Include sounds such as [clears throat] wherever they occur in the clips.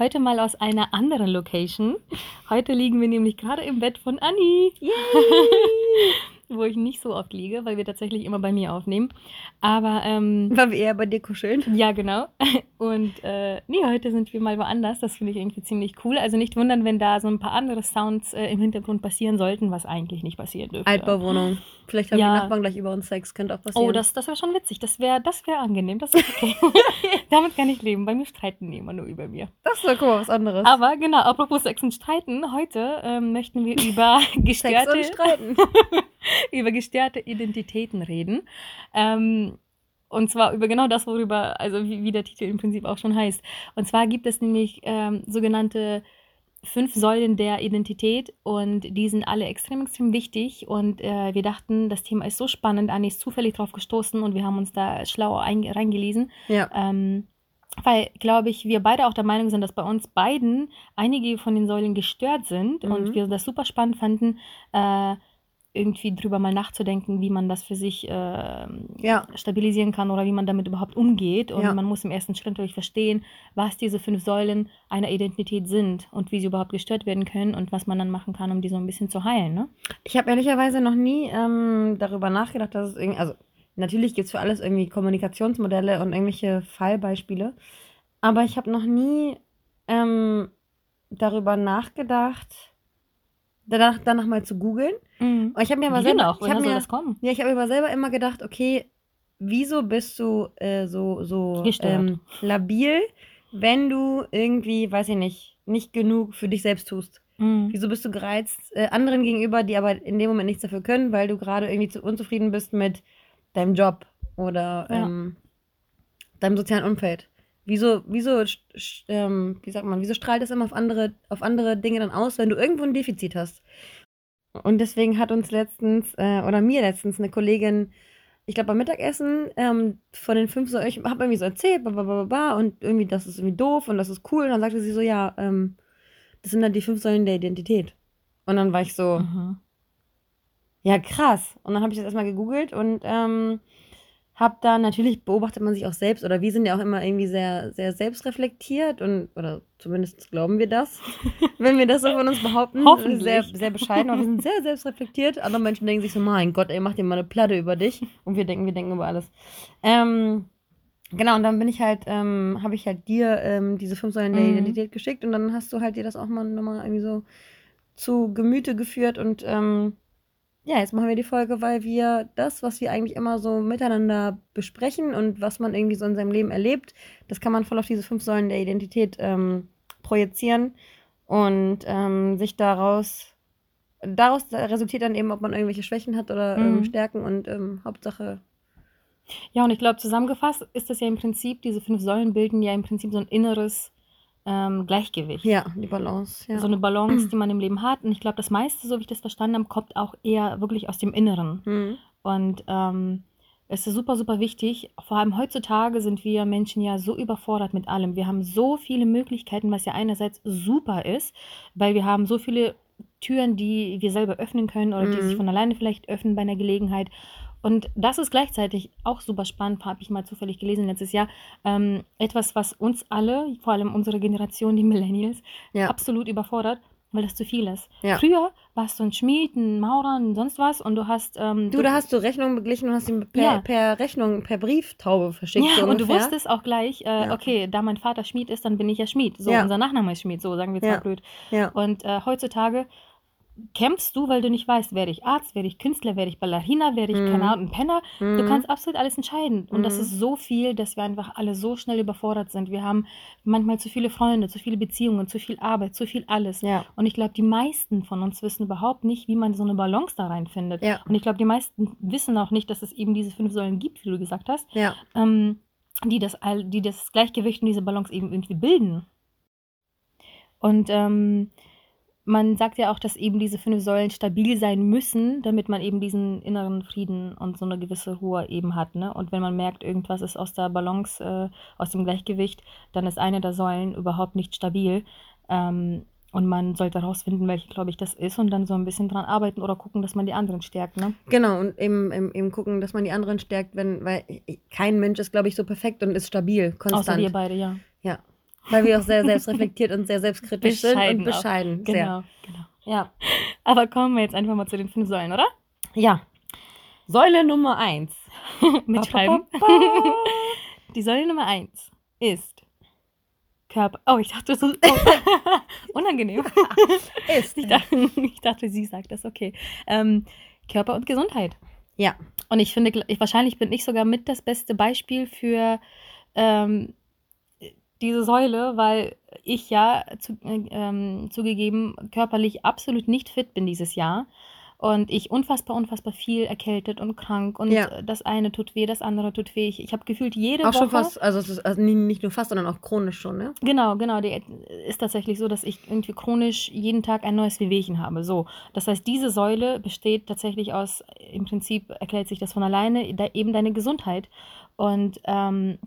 heute mal aus einer anderen Location. Heute liegen wir nämlich gerade im Bett von Anni. [laughs] wo ich nicht so oft liege, weil wir tatsächlich immer bei mir aufnehmen. Aber ähm, Weil wir eher bei dir kuscheln. ja, genau. [laughs] Und äh, nee, heute sind wir mal woanders. Das finde ich irgendwie ziemlich cool. Also nicht wundern, wenn da so ein paar andere Sounds äh, im Hintergrund passieren sollten, was eigentlich nicht passieren dürfte. Altbauwohnung. Vielleicht haben Ja. die Nachbarn gleich über uns Sex. Könnte auch passieren. Oh, das, das wäre schon witzig. Das wäre das wär angenehm. Das ist okay. [laughs] Damit kann ich leben. Bei mir streiten die immer nur über mir. das ist doch guck mal, was anderes. Aber genau, apropos Sex und Streiten, heute ähm, möchten wir [laughs] über Sex gestörte, und Streiten. [laughs] über gestörte Identitäten reden. Ähm, und zwar über genau das, worüber, also wie, wie der Titel im Prinzip auch schon heißt. Und zwar gibt es nämlich ähm, sogenannte fünf Säulen der Identität und die sind alle extrem, extrem wichtig. Und äh, wir dachten, das Thema ist so spannend. Anni ist zufällig drauf gestoßen und wir haben uns da schlau ein, reingelesen. Ja. Ähm, weil, glaube ich, wir beide auch der Meinung sind, dass bei uns beiden einige von den Säulen gestört sind Mhm. und wir das super spannend fanden, äh, irgendwie drüber mal nachzudenken, wie man das für sich äh, Ja. stabilisieren kann oder wie man damit überhaupt umgeht. Und Ja. man muss im ersten Schritt natürlich verstehen, was diese fünf Säulen einer Identität sind und wie sie überhaupt gestört werden können und was man dann machen kann, um die so ein bisschen zu heilen. Ne? Ich habe ehrlicherweise noch nie ähm, darüber nachgedacht, dass es irgendwie, also natürlich gibt es für alles irgendwie Kommunikationsmodelle und irgendwelche Fallbeispiele, aber ich habe noch nie ähm, darüber nachgedacht, danach, danach mal zu googeln. Und ich habe mir aber selber, auch? ich soll mir, das kommen? ja, ich habe mir selber immer gedacht, okay, wieso bist du äh, so so ähm, labil, wenn du irgendwie, weiß ich nicht, nicht genug für dich selbst tust? Mhm. Wieso bist du gereizt äh, anderen gegenüber, die aber in dem Moment nichts dafür können, weil du gerade irgendwie zu unzufrieden bist mit deinem Job oder Ja. ähm, deinem sozialen Umfeld? Wieso, wieso, ähm, wie sagt man, wieso strahlt es immer auf andere, auf andere Dinge dann aus, wenn du irgendwo ein Defizit hast? Und deswegen hat uns letztens, äh, oder mir letztens, eine Kollegin, ich glaube beim Mittagessen, ähm, von den fünf, so, ich habe irgendwie so erzählt, ba, und irgendwie, das ist irgendwie doof und das ist cool. Und dann sagte sie so, ja, ähm, das sind dann die fünf Säulen der Identität. Und dann war ich so, Mhm. ja, krass. Und dann habe ich das erstmal gegoogelt und ähm, habe dann, natürlich beobachtet man sich auch selbst, oder wir sind ja auch immer irgendwie sehr, sehr selbstreflektiert und, oder zumindest glauben wir das, [laughs] wenn wir das so von uns behaupten. Hoffentlich. Sehr, sehr bescheiden, aber wir sind sehr selbstreflektiert. Andere Menschen denken sich so, mein Gott, ey, mach dir mal eine Platte über dich. Und wir denken, wir denken über alles. Ähm, genau, und dann bin ich halt, ähm, habe ich halt dir ähm, diese fünf Säulen der Mhm. Identität geschickt und dann hast du halt dir das auch mal nochmal irgendwie so zu Gemüte geführt und ähm, ja, jetzt machen wir die Folge, weil wir das, was wir eigentlich immer so miteinander besprechen und was man irgendwie so in seinem Leben erlebt, das kann man voll auf diese fünf Säulen der Identität ähm, projizieren und ähm, sich daraus, daraus resultiert dann eben, ob man irgendwelche Schwächen hat oder ähm, Mhm. Stärken und ähm, Hauptsache, Ja, und ich glaube, zusammengefasst ist das ja im Prinzip, diese fünf Säulen bilden ja im Prinzip so ein inneres ähm, Gleichgewicht. ja, die Balance. Ja. So eine Balance, die [clears throat] man im Leben hat. Und ich glaube, das meiste, so wie ich das verstanden habe, kommt auch eher wirklich aus dem Inneren. Mhm. Und ähm, es ist super, super wichtig. Vor allem heutzutage sind wir Menschen ja so überfordert mit allem. Wir haben so viele Möglichkeiten, was ja einerseits super ist, weil wir haben so viele Türen, die wir selber öffnen können oder die Mhm. sich von alleine vielleicht öffnen bei einer Gelegenheit. Und das ist gleichzeitig auch super spannend, habe ich mal zufällig gelesen letztes Jahr. Ähm, etwas, was uns alle, vor allem unsere Generation, die Millennials, Ja. absolut überfordert, weil das zu viel ist. Ja. Früher warst du ein Schmied, ein Maurer, ein sonst was und du hast. Ähm, Du, da hast du Rechnungen beglichen und hast sie per, Ja. per Rechnung, per Brieftaube verschickt. ja, so und du wusstest auch gleich, äh, Ja. okay, da mein Vater Schmied ist, dann bin ich ja Schmied. So, unser Nachname ist Schmied, so sagen wir zwar Ja. blöd. Und äh, heutzutage kämpfst du, weil du nicht weißt, werde ich Arzt, werde ich Künstler, werde ich Ballerina, werde ich, Mhm. keine Ahnung, Penner. Du Mhm. kannst absolut alles entscheiden. Und das Mhm. ist so viel, dass wir einfach alle so schnell überfordert sind. Wir haben manchmal zu viele Freunde, zu viele Beziehungen, zu viel Arbeit, zu viel alles. Ja. Und ich glaube, die meisten von uns wissen überhaupt nicht, wie man so eine Balance da reinfindet. Ja. Und ich glaube, die meisten wissen auch nicht, dass es eben diese fünf Säulen gibt, wie du gesagt hast, Ja. ähm, die, das, all- die das Gleichgewicht und diese Balance eben irgendwie bilden. Und ähm, man sagt ja auch, dass eben diese fünf Säulen stabil sein müssen, damit man eben diesen inneren Frieden und so eine gewisse Ruhe eben hat. Ne? Und wenn man merkt, irgendwas ist aus der Balance, äh, aus dem Gleichgewicht, dann ist eine der Säulen überhaupt nicht stabil. Ähm, und man sollte herausfinden, welche, glaube ich, das ist und dann so ein bisschen dran arbeiten oder gucken, dass man die anderen stärkt, ne? Genau, und eben, eben, eben gucken, dass man die anderen stärkt, wenn, weil kein Mensch ist, glaube ich, so perfekt und ist stabil, konstant. Außer wir beide, ja. Ja. Weil wir auch sehr selbstreflektiert und sehr selbstkritisch sind und bescheiden. Auch. Genau, sehr. genau. Ja. Aber kommen wir jetzt einfach mal zu den fünf Säulen, oder? Ja. Säule Nummer eins. [laughs] Mitschreiben. die Säule Nummer eins ist Körper. Oh, ich dachte so. Oh, [laughs] unangenehm. [laughs] ist. Ich dachte, ich dachte, sie sagt das, okay. Ähm, Körper und Gesundheit. Ja. Und ich finde, ich, wahrscheinlich bin ich sogar mit das beste Beispiel für ähm, diese Säule, weil ich ja zu, äh, ähm, zugegeben körperlich absolut nicht fit bin dieses Jahr und ich unfassbar, unfassbar viel erkältet und krank und ja. das eine tut weh, das andere tut weh. Ich, ich habe gefühlt jede auch Woche... Auch schon fast, also es ist also nicht nur fast, sondern auch chronisch schon, ne? Genau, genau. Die ist tatsächlich so, dass ich irgendwie chronisch jeden Tag ein neues Wehwehchen habe. So, das heißt, diese Säule besteht tatsächlich aus, im Prinzip erklärt sich das von alleine, da, eben deine Gesundheit. Und ähm,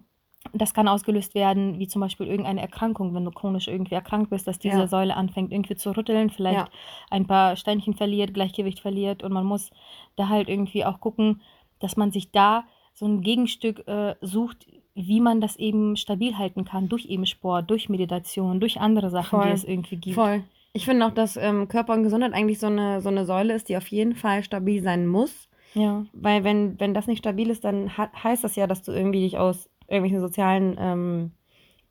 das kann ausgelöst werden, wie zum Beispiel irgendeine Erkrankung, wenn du chronisch irgendwie erkrankt bist, dass diese ja. Säule anfängt irgendwie zu rütteln, vielleicht ja. ein paar Steinchen verliert, Gleichgewicht verliert und man muss da halt irgendwie auch gucken, dass man sich da so ein Gegenstück äh, sucht, wie man das eben stabil halten kann, durch eben Sport, durch Meditation, durch andere Sachen, Voll. die es irgendwie gibt. Voll. Ich finde auch, dass ähm, Körper und Gesundheit eigentlich so eine, so eine Säule ist, die auf jeden Fall stabil sein muss. Ja. Weil wenn, wenn das nicht stabil ist, dann heißt das ja, dass du irgendwie dich aus irgendwelchen sozialen ähm,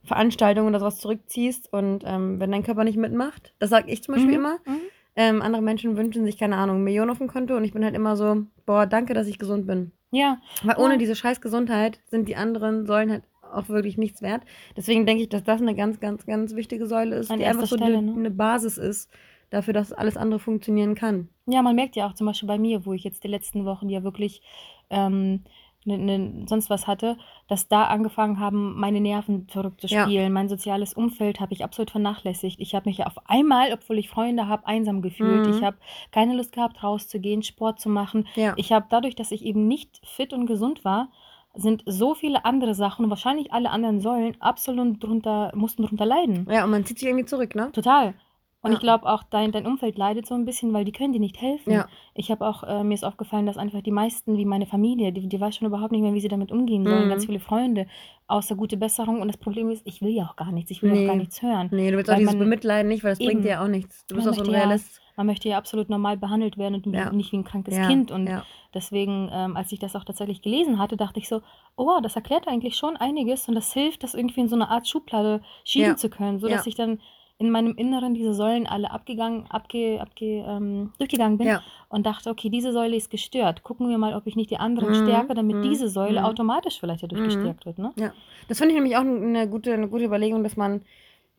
Veranstaltungen oder sowas zurückziehst und ähm, wenn dein Körper nicht mitmacht, das sage ich zum Beispiel mhm. immer. Mhm. Ähm, andere Menschen wünschen sich, keine Ahnung, Millionen auf dem Konto und ich bin halt immer so, boah, danke, dass ich gesund bin. Ja. Weil ohne diese scheiß Gesundheit sind die anderen Säulen halt auch wirklich nichts wert. Deswegen denke ich, dass das eine ganz, ganz, ganz wichtige Säule ist, An die einfach so Stelle, eine, ne? eine Basis ist dafür, dass alles andere funktionieren kann. Ja, man merkt ja auch zum Beispiel bei mir, wo ich jetzt die letzten Wochen ja wirklich ähm, ne, ne, sonst was hatte, dass da angefangen haben, meine Nerven verrückt zu spielen. Ja. Mein soziales Umfeld habe ich absolut vernachlässigt. Ich habe mich ja auf einmal, obwohl ich Freunde habe, einsam gefühlt. Mhm. Ich habe keine Lust gehabt, rauszugehen, Sport zu machen. Ja. Ich habe dadurch, dass ich eben nicht fit und gesund war, sind so viele andere Sachen, wahrscheinlich alle anderen Säulen, absolut drunter, mussten drunter leiden. Ja, und man zieht sich irgendwie zurück, ne? Total. Und ja. ich glaube auch, dein, dein Umfeld leidet so ein bisschen, weil die können dir nicht helfen. Ja. Ich habe auch, äh, mir ist aufgefallen, dass einfach die meisten, wie meine Familie, die, die weiß schon überhaupt nicht mehr, wie sie damit umgehen sollen. Mhm. Ganz viele Freunde, außer gute Besserung. Und das Problem ist, ich will ja auch gar nichts. Ich will nee. auch gar nichts hören. Nee, du willst auch dieses man, Bemitleiden nicht, weil das eben, bringt dir ja auch nichts. Du bist auch so ein Realist. Ja, man möchte ja absolut normal behandelt werden und ja. nicht wie ein krankes Kind. Und deswegen, ähm, als ich das auch tatsächlich gelesen hatte, dachte ich so, oh, das erklärt eigentlich schon einiges und das hilft, das irgendwie in so eine Art Schublade schieben zu können, sodass ich dann in meinem Inneren diese Säulen alle abgegangen, abge, abge, ähm, durchgegangen bin ja. und dachte, okay, diese Säule ist gestört. Gucken wir mal, ob ich nicht die anderen mhm. stärke, damit mhm. diese Säule mhm. automatisch vielleicht dadurch mhm. gestärkt wird. Ne? Ja, das finde ich nämlich auch eine gute, eine gute Überlegung, dass man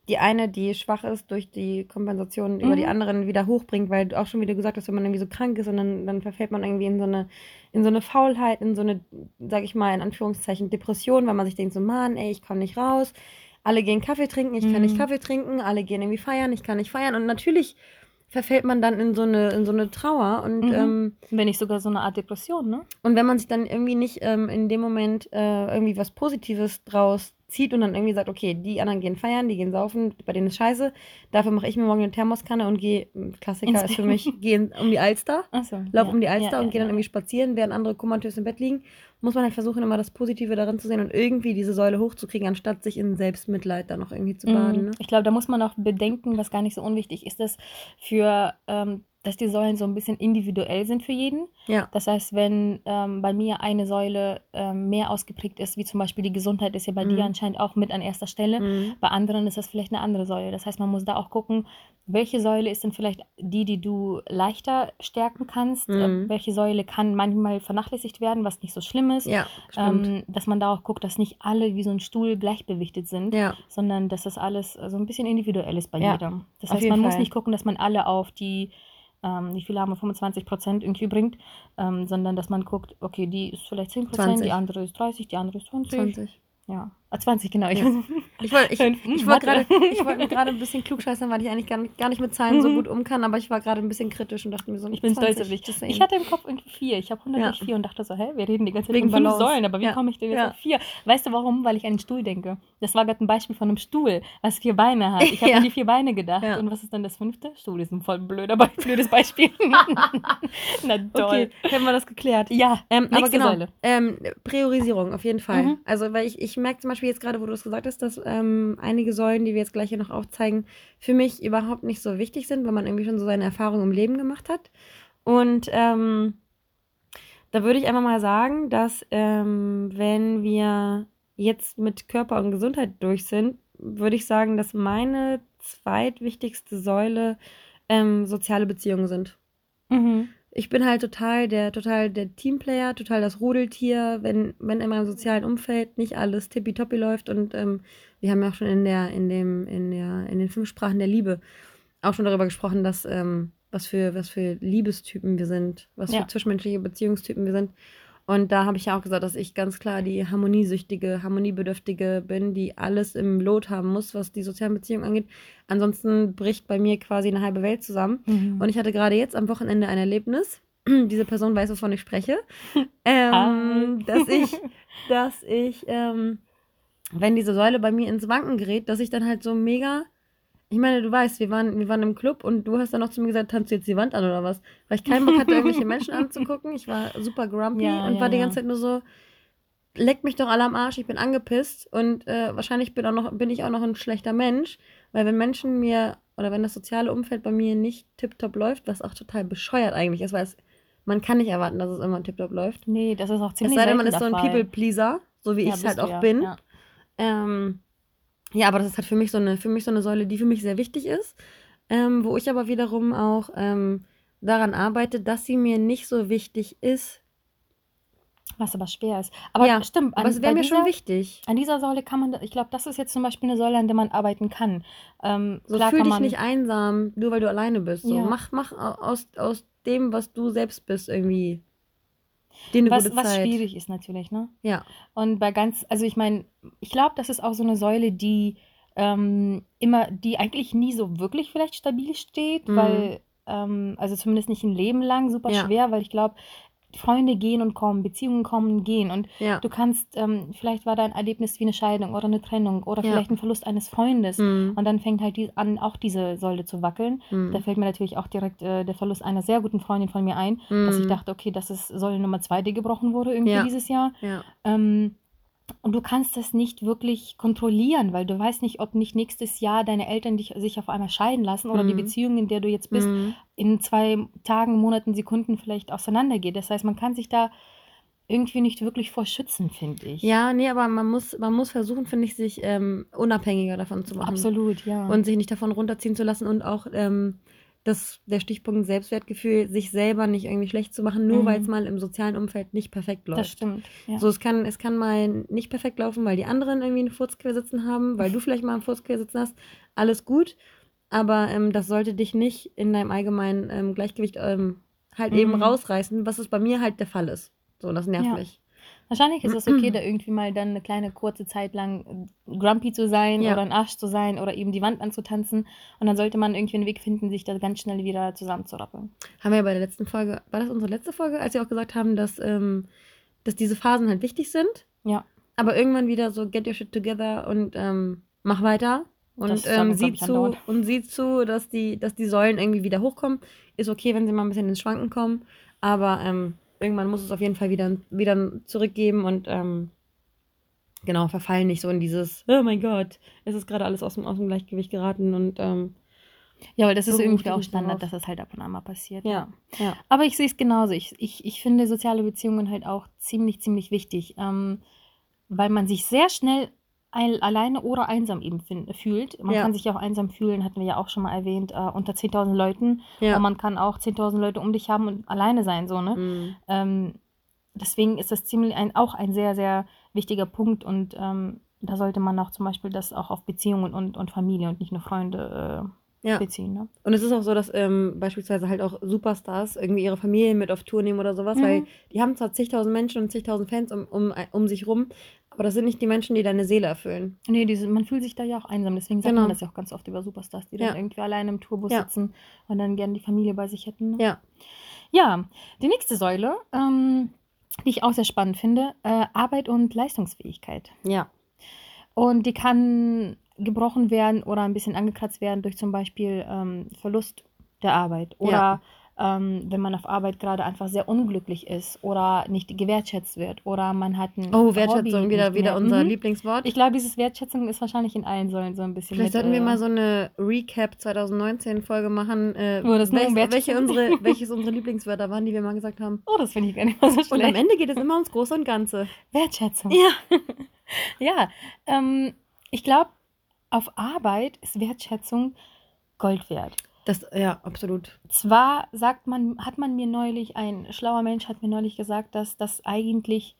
die eine, die schwach ist, durch die Kompensation über die mhm. anderen wieder hochbringt, weil du auch schon wieder gesagt hast, wenn man irgendwie so krank ist und dann, dann verfällt man irgendwie in so eine in so eine Faulheit, in so eine, sag ich mal, in Anführungszeichen Depression, weil man sich denkt so, Mann, ey, ich komme nicht raus alle gehen Kaffee trinken, ich kann nicht mhm. Kaffee trinken, alle gehen irgendwie feiern, ich kann nicht feiern. Und natürlich verfällt man dann in so eine, in so eine Trauer. Und, mhm. ähm, wenn nicht sogar so eine Art Depression, ne? Und wenn man sich dann irgendwie nicht ähm, in dem Moment äh, irgendwie was Positives draus zieht und dann irgendwie sagt, okay, die anderen gehen feiern, die gehen saufen, bei denen ist scheiße. Dafür mache ich mir morgen eine Thermoskanne und gehe, Klassiker ist für mich, gehe um die Alster, so, lauf ja, um die Alster ja, und ja, gehe dann irgendwie spazieren, während andere komatös im Bett liegen. Muss man halt versuchen, immer das Positive darin zu sehen und irgendwie diese Säule hochzukriegen, anstatt sich in Selbstmitleid da noch irgendwie zu baden. Mhm. Ne? Ich glaube, da muss man auch bedenken, was gar nicht so unwichtig ist, dass für ähm, dass die Säulen so ein bisschen individuell sind für jeden. Ja. Das heißt, wenn ähm, bei mir eine Säule ähm, mehr ausgeprägt ist, wie zum Beispiel die Gesundheit ist ja bei mhm. dir anscheinend auch mit an erster Stelle, mhm. bei anderen ist das vielleicht eine andere Säule. Das heißt, man muss da auch gucken, welche Säule ist denn vielleicht die, die du leichter stärken kannst, mhm. äh, welche Säule kann manchmal vernachlässigt werden, was nicht so schlimm ist. Ja, ähm, dass man da auch guckt, dass nicht alle wie so ein Stuhl gleichbewichtet sind, ja. sondern dass das alles so ein bisschen individuell ist bei jedem. Das heißt, man Fall. muss nicht gucken, dass man alle auf die ähm, wie viele haben wir 25 Prozent irgendwie bringt, ähm, sondern dass man guckt, okay, die ist vielleicht 10 Prozent, die andere ist 30, die andere ist 20. 20. Ja, Ah, 20, genau. Ich, Ja. Ich wollte ich, ich Mathe. gerade gerade ein bisschen klugscheißern, weil ich eigentlich gar nicht, gar nicht mit Zahlen so gut um kann, aber ich war gerade ein bisschen kritisch und dachte mir so, ich bin stolz auf dich. Ich hatte im Kopf irgendwie vier. Ich habe 100 Ja. und dachte so, hä, wir reden die ganze Zeit Wegen von fünf. Säulen, aber wie Ja. komme ich denn jetzt auf vier? Weißt du warum? Weil ich an den Stuhl denke. Das war gerade ein Beispiel von einem Stuhl, was vier Beine hat. Ich habe [laughs] an die vier Beine gedacht. Und was ist dann das fünfte? Stuhl ist ein voll blöder, Be- blödes Beispiel. [laughs] [laughs] Na toll. Okay, haben wir das geklärt. Ja, Ähm, aber genau, ähm, Priorisierung auf jeden Fall. Mhm. Also, weil ich, ich merke zum Beispiel jetzt gerade, wo du das gesagt hast, dass ähm, einige Säulen, die wir jetzt gleich hier noch aufzeigen, für mich überhaupt nicht so wichtig sind, weil man irgendwie schon so seine Erfahrungen im Leben gemacht hat. Und ähm, da würde ich einfach mal sagen, dass ähm, wenn wir jetzt mit Körper und Gesundheit durch sind, würde ich sagen, dass meine zweitwichtigste Säule ähm, soziale Beziehungen sind. Mhm. Ich bin halt total der, total der Teamplayer, total das Rudeltier, wenn, wenn in meinem sozialen Umfeld nicht alles tippitoppi läuft und ähm, wir haben ja auch schon in der, in dem, in der, in den fünf Sprachen der Liebe auch schon darüber gesprochen, dass ähm, was für, was für Liebestypen wir sind, was Ja. für zwischenmenschliche Beziehungstypen wir sind. Und da habe ich ja auch gesagt, dass ich ganz klar die harmoniesüchtige, harmoniebedürftige bin, die alles im Lot haben muss, was die sozialen Beziehungen angeht. Ansonsten bricht bei mir quasi eine halbe Welt zusammen. Mhm. Und ich hatte gerade jetzt am Wochenende ein Erlebnis. [clears throat] Diese Person weiß, wovon ich spreche. [laughs] Ähm, dass ich, [laughs] dass ich, ähm, wenn diese Säule bei mir ins Wanken gerät, dass ich dann halt so mega. Ich meine, du weißt, wir waren, wir waren im Club und du hast dann noch zu mir gesagt, tanzt du jetzt die Wand an oder was? Weil ich keinen Bock hatte, irgendwelche Menschen [laughs] anzugucken. Ich war super grumpy Ja, und ja, war die ganze Zeit nur so, leckt mich doch alle am Arsch, ich bin angepisst und äh, wahrscheinlich bin, auch noch, bin ich auch noch ein schlechter Mensch, weil wenn Menschen mir oder wenn das soziale Umfeld bei mir nicht tiptop läuft, was auch total bescheuert eigentlich ist, weil es, man kann nicht erwarten, dass es immer tiptop läuft. Nee, das ist auch Es ziemlich sei denn, man ist so ein. People-Pleaser, so wie Ja, ich es halt auch ja, bin. Ja. Ähm, ja, aber das ist halt für mich so eine, für mich so eine Säule, die für mich sehr wichtig ist, ähm, wo ich aber wiederum auch ähm, daran arbeite, dass sie mir nicht so wichtig ist. Was aber schwer ist. Aber Ja, stimmt, Aber es wäre mir dieser- schon wichtig. An dieser Säule kann man, ich glaube, das ist jetzt zum Beispiel eine Säule, an der man arbeiten kann. Ähm, So fühl dich man, nicht einsam, nur weil du alleine bist. So, Ja. mach, mach au- aus, aus dem, was du selbst bist, irgendwie eine was, gute was Zeit. schwierig ist natürlich, ne? Ja. Und bei ganz, also ich meine, ich glaube, das ist auch so eine Säule, die ähm, immer, die eigentlich nie so wirklich vielleicht stabil steht, Mhm. weil, ähm, also zumindest nicht ein Leben lang, super Ja. schwer, weil ich glaube, Freunde gehen und kommen, Beziehungen kommen und gehen. Und Ja. du kannst, ähm, vielleicht war dein Erlebnis wie eine Scheidung oder eine Trennung oder Ja. vielleicht ein Verlust eines Freundes. Mhm. Und dann fängt halt die, an, auch diese Säule zu wackeln. Da Mhm. fällt mir natürlich auch direkt äh, der Verlust einer sehr guten Freundin von mir ein, dass ich Mhm. dachte, okay, das ist Säule Nummer zwei, die gebrochen wurde irgendwie Ja. dieses Jahr. Ja. Ähm, und du kannst das nicht wirklich kontrollieren, weil du weißt nicht, ob nicht nächstes Jahr deine Eltern dich, sich auf einmal scheiden lassen oder die Mhm. Beziehung, in der du jetzt bist, Mhm. in zwei Tagen, Monaten, Sekunden vielleicht auseinandergeht. Das heißt, man kann sich da irgendwie nicht wirklich vor schützen, finde ich. Ja, nee, aber man muss, man muss versuchen, finde ich, sich ähm, unabhängiger davon zu machen. absolut, ja. Und sich nicht davon runterziehen zu lassen und auch ähm, das, der Stichpunkt Selbstwertgefühl, sich selber nicht irgendwie schlecht zu machen, nur Mhm. weil es mal im sozialen Umfeld nicht perfekt läuft. das stimmt. Ja. So, es kann, es kann mal nicht perfekt laufen, weil die anderen irgendwie einen Furzquer sitzen haben, weil du [laughs] vielleicht mal einen Furzquer sitzen hast. Alles gut. Aber ähm, das sollte dich nicht in deinem allgemeinen ähm, Gleichgewicht ähm, halt eben Mhm. rausreißen, was es bei mir halt der Fall ist. So, das nervt Ja. mich. Wahrscheinlich ist es okay, [clears throat] da irgendwie mal dann eine kleine kurze Zeit lang äh, grumpy zu sein Ja. oder ein Arsch zu sein oder eben die Wand anzutanzen. Und dann sollte man irgendwie einen Weg finden, sich da ganz schnell wieder zusammenzurappeln. Haben wir ja bei der letzten Folge, war das unsere letzte Folge, als wir auch gesagt haben, dass, ähm, dass diese Phasen halt wichtig sind, Ja, aber irgendwann wieder so get your shit together und ähm, mach weiter. Und ähm, sieh zu und sieh zu, dass die, dass die Säulen irgendwie wieder hochkommen. Ist okay, wenn sie mal ein bisschen ins Schwanken kommen, aber ähm, irgendwann muss es auf jeden Fall wieder, wieder zurückgeben und ähm, genau, verfallen nicht so in dieses, oh mein Gott, es ist gerade alles aus dem, aus dem Gleichgewicht geraten und ähm, ja weil das ist irgendwie auch. Standard, dass das halt ab und an mal passiert. ja, ja. Aber ich sehe es genauso. Ich, ich, ich finde soziale Beziehungen halt auch ziemlich, ziemlich wichtig, ähm, weil man sich sehr schnell ein, alleine oder einsam eben fin- fühlt. Man Ja. kann sich ja auch einsam fühlen, hatten wir ja auch schon mal erwähnt, äh, unter 10.000 Leuten. ja. Und man kann auch 10.000 Leute um dich haben und alleine sein, so, ne? Mhm. Ähm, deswegen ist das ziemlich ein, auch ein sehr, sehr wichtiger Punkt und ähm, da sollte man auch zum Beispiel das auch auf Beziehungen und, und Familie und nicht nur Freunde äh, Ja. beziehen. Ne? Und es ist auch so, dass ähm, beispielsweise halt auch Superstars irgendwie ihre Familien mit auf Tour nehmen oder sowas, Mhm. weil die haben zwar zigtausend Menschen und zigtausend Fans um, um, um sich rum, Aber das sind nicht die Menschen, die deine Seele erfüllen. Nee, diese, man fühlt sich da ja auch einsam. Deswegen sagt Genau. man das ja auch ganz oft über Superstars, die dann Ja. irgendwie alleine im Tourbus Ja. sitzen und dann gerne die Familie bei sich hätten. Ne? Ja. Ja, die nächste Säule, ähm, die ich auch sehr spannend finde, äh, Arbeit und Leistungsfähigkeit. Ja. Und die kann gebrochen werden oder ein bisschen angekratzt werden durch zum Beispiel ähm, Verlust der Arbeit oder Ja. Ähm, wenn man auf Arbeit gerade einfach sehr unglücklich ist oder nicht gewertschätzt wird oder man hat ein Oh, Wertschätzung, Hobby wieder, wieder unser Mhm. Lieblingswort. Ich glaube, dieses Wertschätzung ist wahrscheinlich in allen Säulen so ein bisschen. Vielleicht mit, sollten wir äh, mal so eine Recap 2019 Folge machen, äh, Wo das nur um welches, welche unsere, [laughs] welches unsere Lieblingswörter waren, die wir mal gesagt haben. Oh, das finde ich gar nicht mal so Und am schlecht. Ende geht es immer ums Große und Ganze. Wertschätzung. Ja. [laughs] Ja, ähm, ich glaube, auf Arbeit ist Wertschätzung Gold wert. Das, ja, absolut. Zwar sagt man, hat man mir neulich, ein schlauer Mensch hat mir neulich gesagt, dass das eigentlich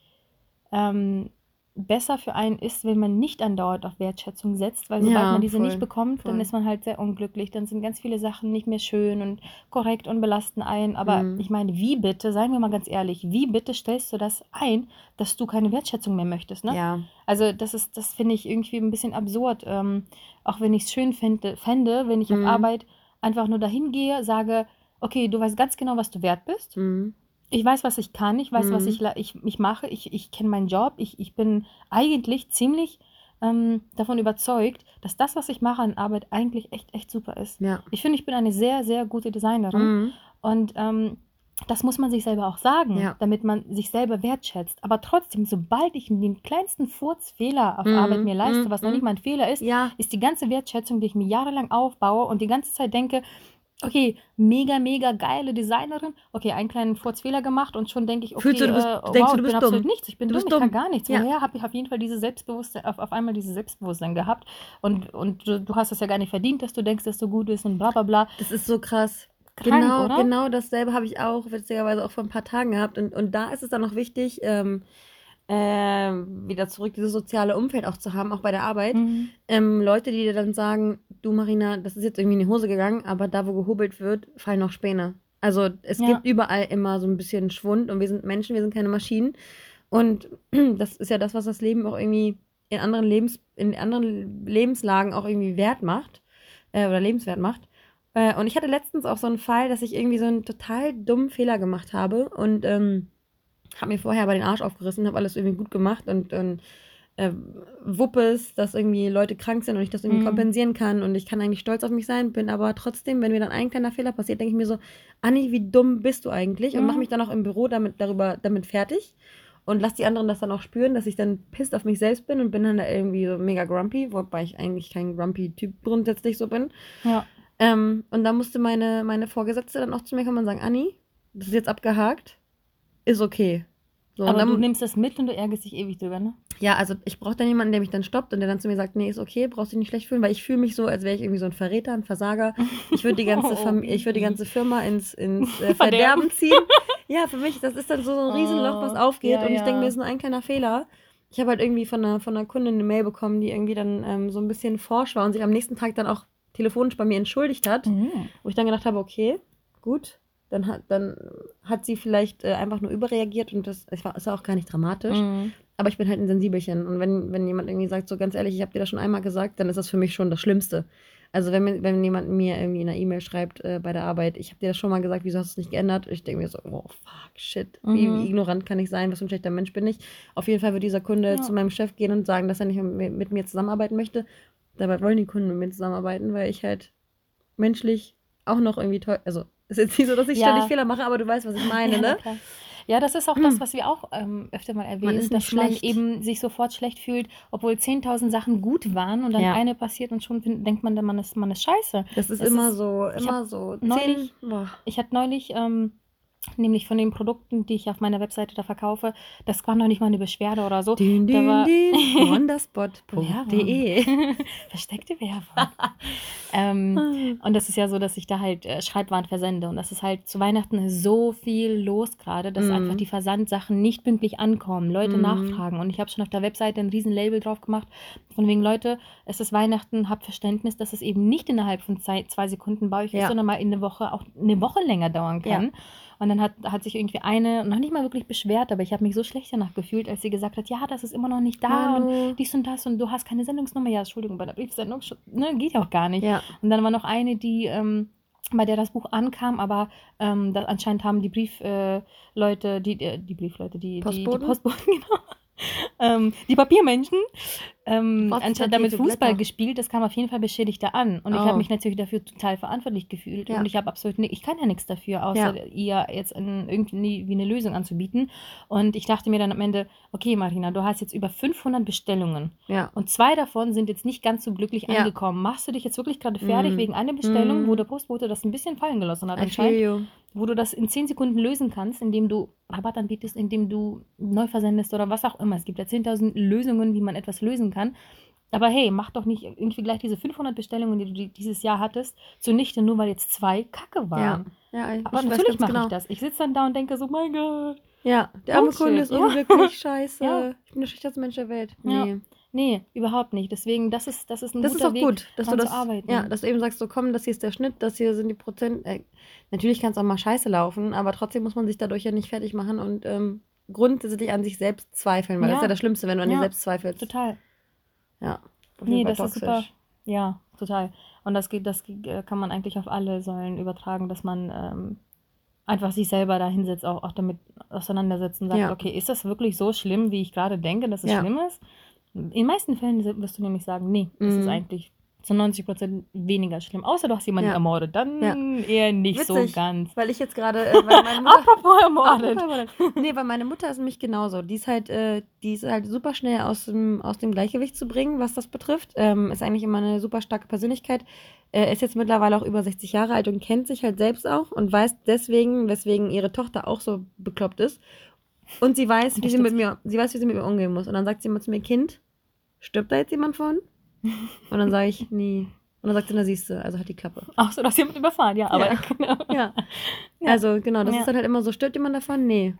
ähm, besser für einen ist, wenn man nicht andauernd auf Wertschätzung setzt, weil sobald Ja, man diese voll, nicht bekommt, dann voll. ist man halt sehr unglücklich. Dann sind ganz viele Sachen nicht mehr schön und korrekt und belasten einen. Aber Mhm. ich meine, wie bitte, seien wir mal ganz ehrlich, wie bitte stellst du das ein, dass du keine Wertschätzung mehr möchtest? Ne? Ja. Also das ist, das finde ich irgendwie ein bisschen absurd. Ähm, auch wenn ich es schön fände, fände, wenn ich Mhm. auf Arbeit einfach nur dahin gehe, sage, okay, du weißt ganz genau, was du wert bist. Mhm. Ich weiß, was ich kann, ich weiß, was Mhm. ich, la- ich, ich mache, ich, ich kenne meinen Job, ich, ich bin eigentlich ziemlich ähm, davon überzeugt, dass das, was ich mache an Arbeit, eigentlich echt, echt super ist. Ja. Ich finde, ich bin eine sehr, sehr gute Designerin Mhm. und ähm, das muss man sich selber auch sagen, Ja. damit man sich selber wertschätzt. Aber trotzdem, sobald ich den kleinsten Furzfehler auf Mhm, Arbeit mir leiste, mhm, was noch mhm. nicht mein Fehler ist, Ja. ist die ganze Wertschätzung, die ich mir jahrelang aufbaue und die ganze Zeit denke, okay, mega, mega geile Designerin, okay, einen kleinen Furzfehler gemacht und schon denke ich, okay, du, du bist- äh, denkst wow, du, du ich bin bist absolut dumm. nichts, ich bin Du dumm, bist ich kann dumm. gar nichts. Ja. Woher habe ich auf jeden Fall dieses Selbstbewusstsein, auf, auf einmal dieses Selbstbewusstsein gehabt und, und du, du hast es ja gar nicht verdient, dass du denkst, dass du gut bist und bla bla bla. Das ist so krass. Krank, genau, oder? genau dasselbe habe ich auch witzigerweise auch vor ein paar Tagen gehabt. Und, und da ist es dann noch wichtig, ähm, ähm, wieder zurück dieses soziale Umfeld auch zu haben, auch bei der Arbeit. Mhm. Ähm, Leute, die dir dann sagen, du Marina, das ist jetzt irgendwie in die Hose gegangen, aber da, wo gehobelt wird, fallen noch Späne. Also es Ja. gibt überall immer so ein bisschen Schwund und wir sind Menschen, wir sind keine Maschinen. Und [clears throat] das ist ja das, was das Leben auch irgendwie in anderen, Lebens, in anderen Lebenslagen auch irgendwie wert macht äh, oder lebenswert macht. Äh, und ich hatte letztens auch so einen Fall, dass ich irgendwie so einen total dummen Fehler gemacht habe und ähm, habe mir vorher aber den Arsch aufgerissen, habe alles irgendwie gut gemacht und, und äh, Wuppes, dass irgendwie Leute krank sind und ich das irgendwie Mhm. kompensieren kann und ich kann eigentlich stolz auf mich sein, bin aber trotzdem, wenn mir dann ein kleiner Fehler passiert, denke ich mir so, Anni, wie dumm bist du eigentlich? Und Mhm. mache mich dann auch im Büro damit, darüber, damit fertig und lass die anderen das dann auch spüren, dass ich dann pisst auf mich selbst bin und bin dann da irgendwie so mega grumpy, wobei ich eigentlich kein grumpy Typ grundsätzlich so bin. Ja. Ähm, und da musste meine, meine Vorgesetzte dann auch zu mir kommen und sagen, Anni, das ist jetzt abgehakt, ist okay. So, und Aber dann, du nimmst das mit und du ärgerst dich ewig drüber, ne? ja, also ich brauche dann jemanden, der mich dann stoppt und der dann zu mir sagt, nee, ist okay, brauchst dich nicht schlecht fühlen, weil ich fühle mich so, als wäre ich irgendwie so ein Verräter, ein Versager. Ich würde die ganze, [laughs] Oh, ich würde die ganze Firma ins, ins äh, [laughs] Verderben. Ziehen. [laughs] Ja, für mich, das ist dann so, so ein Riesenloch, was Oh, aufgeht ja, und ich ja. denke mir, ist nur ein kleiner Fehler. Ich habe halt irgendwie von einer, von einer Kundin eine Mail bekommen, die irgendwie dann ähm, so ein bisschen forsch war und sich am nächsten Tag dann auch telefonisch bei mir entschuldigt hat. Mhm. Wo ich dann gedacht habe, okay, gut, dann hat, dann hat sie vielleicht äh, einfach nur überreagiert und das es war, ist auch gar nicht dramatisch. Mhm. Aber ich bin halt ein Sensibelchen. Und wenn, wenn jemand irgendwie sagt, so ganz ehrlich, ich habe dir das schon einmal gesagt, dann ist das für mich schon das Schlimmste. Also wenn, mir- wenn jemand mir irgendwie in einer E-Mail schreibt äh, bei der Arbeit, ich habe dir das schon mal gesagt, wieso hast du es nicht geändert? Ich denke mir so, oh fuck, shit, wie Mhm. ignorant kann ich sein, was für ein schlechter Mensch bin ich. Auf jeden Fall wird dieser Kunde Ja. zu meinem Chef gehen und sagen, dass er nicht mit, mit mir zusammenarbeiten möchte. Dabei wollen die Kunden mit mir zusammenarbeiten, weil ich halt menschlich auch noch irgendwie toll, also es ist jetzt nicht so, dass ich Ja. ständig Fehler mache, aber du weißt, was ich meine, ja, ne? klar. Ja, das ist auch Hm. das, was wir auch ähm, öfter mal erwähnen, ist dass nicht man schlecht. eben sich sofort schlecht fühlt, obwohl 10.000 Sachen gut waren und dann Ja. eine passiert und schon denkt man, man ist, man ist scheiße. Das ist Es immer ist- so, immer so. neulich- zehn. Ich hatte neulich, ähm, nämlich von den Produkten, die ich auf meiner Webseite da verkaufe, das war noch nicht mal eine Beschwerde oder so. Din, Da din, war- din, [laughs] wonderspot.de. [laughs] Versteckte Werbung. [laughs] ähm, und das ist ja so, dass ich da halt äh, Schreibwaren versende. Und das ist halt zu Weihnachten so viel los gerade, dass Mhm. einfach die Versandsachen nicht pünktlich ankommen, Leute Mhm. nachfragen. Und ich habe schon auf der Webseite ein riesen Label drauf gemacht, von wegen, Leute, es ist Weihnachten, habt Verständnis, dass es eben nicht innerhalb von zwei, zwei Sekunden bei euch ist, Ja. sondern mal in eine Woche, auch eine Woche länger dauern kann. Und dann hat, hat sich irgendwie eine noch nicht mal wirklich beschwert, aber ich habe mich so schlecht danach gefühlt, als sie gesagt hat, ja, das ist immer noch nicht da und Hallo. dies und das und du hast keine Sendungsnummer. Ja, Entschuldigung, bei der Briefsendung ne, geht ja auch gar nicht. Ja. Und dann war noch eine, die, ähm, bei der das Buch ankam, aber ähm, anscheinend haben die Briefleute, äh, die, äh, die Briefleute, die, die, die Postboten? Postboten, [laughs] genau. Ähm, die Papiermenschen, ähm, anscheinend damit Fußball Blätter? gespielt, das kam auf jeden Fall beschädigter an. Und ich Oh. habe mich natürlich dafür total verantwortlich gefühlt. Ja. Und ich habe absolut ni- ich kann ja nichts dafür, außer ihr jetzt ein, irgendwie wie eine Lösung anzubieten. Und ich dachte mir dann am Ende, okay, Marina, du hast jetzt über 500 Bestellungen. Ja. Und zwei davon sind jetzt nicht ganz so glücklich Ja. angekommen. Machst du dich jetzt wirklich gerade fertig Mm. wegen einer Bestellung, Mm. wo der Postbote das ein bisschen fallen gelassen hat anscheinend. Wo du das in 10 Sekunden lösen kannst, indem du Rabatt anbietest, indem du neu versendest oder was auch immer. Es gibt ja 10.000 Lösungen, wie man etwas lösen kann. Aber hey, mach doch nicht irgendwie gleich diese 500 Bestellungen, die du die- dieses Jahr hattest, zunichte, nur weil jetzt zwei Kacke waren. Ja, ich Aber natürlich mache genau. ich das. Ich sitze dann da und denke so, mein Gott. Ja, der arme Kunde ist ja. unglücklich, [laughs] scheiße. Ja. Ich bin der schlechteste Mensch der Welt. Ja. Nee. Überhaupt nicht. Deswegen, das ist, das ist ein Das ist guter auch Weg, gut, dass du das, zu arbeiten. ja, dass du eben sagst, so komm, das hier ist der Schnitt, das hier sind die Prozent. Äh, natürlich kann es auch mal scheiße laufen, aber trotzdem muss man sich dadurch ja nicht fertig machen und ähm, grundsätzlich an sich selbst zweifeln, weil das Ja. ist ja das Schlimmste, wenn du an dir Ja, selbst zweifelst. Total. Ja. Nee, das ist super. Ja, total. Und das geht, das äh, kann man eigentlich auf alle Säulen übertragen, dass man ähm, einfach sich selber da hinsetzt, auch, auch damit auseinandersetzt und sagt, Ja. okay, ist das wirklich so schlimm, wie ich gerade denke, dass es schlimm ist? In den meisten Fällen wirst du nämlich sagen, nee, es ist Mhm. eigentlich zu 90 Prozent weniger schlimm. Außer du hast jemanden Ja. ermordet, dann Ja. eher nicht so Witzig. ganz. Weil ich jetzt gerade, äh, weil meine [laughs] Mutter, Apropos ermordet. nee, weil meine Mutter ist nämlich genauso. Die ist halt, äh, die ist halt super schnell aus dem, aus dem Gleichgewicht zu bringen, was das betrifft. Ähm, ist eigentlich immer eine super starke Persönlichkeit. Äh, ist jetzt mittlerweile auch über 60 Jahre alt und kennt sich halt selbst auch und weiß deswegen, weswegen ihre Tochter auch so bekloppt ist. Und sie weiß, wie sie mit mir, sie weiß, wie sie mit mir umgehen muss. Und dann sagt sie immer zu mir, Kind, stirbt da jetzt jemand von? [laughs] Und dann sage ich, nee. Und dann sagt sie, na siehst du, also hat die Klappe. Ach so, dass jemand überfahren, ja, aber Ja. [laughs] genau. Ja. Ja. Also genau, das Ja. ist dann halt immer so, stirbt jemand davon? Nee.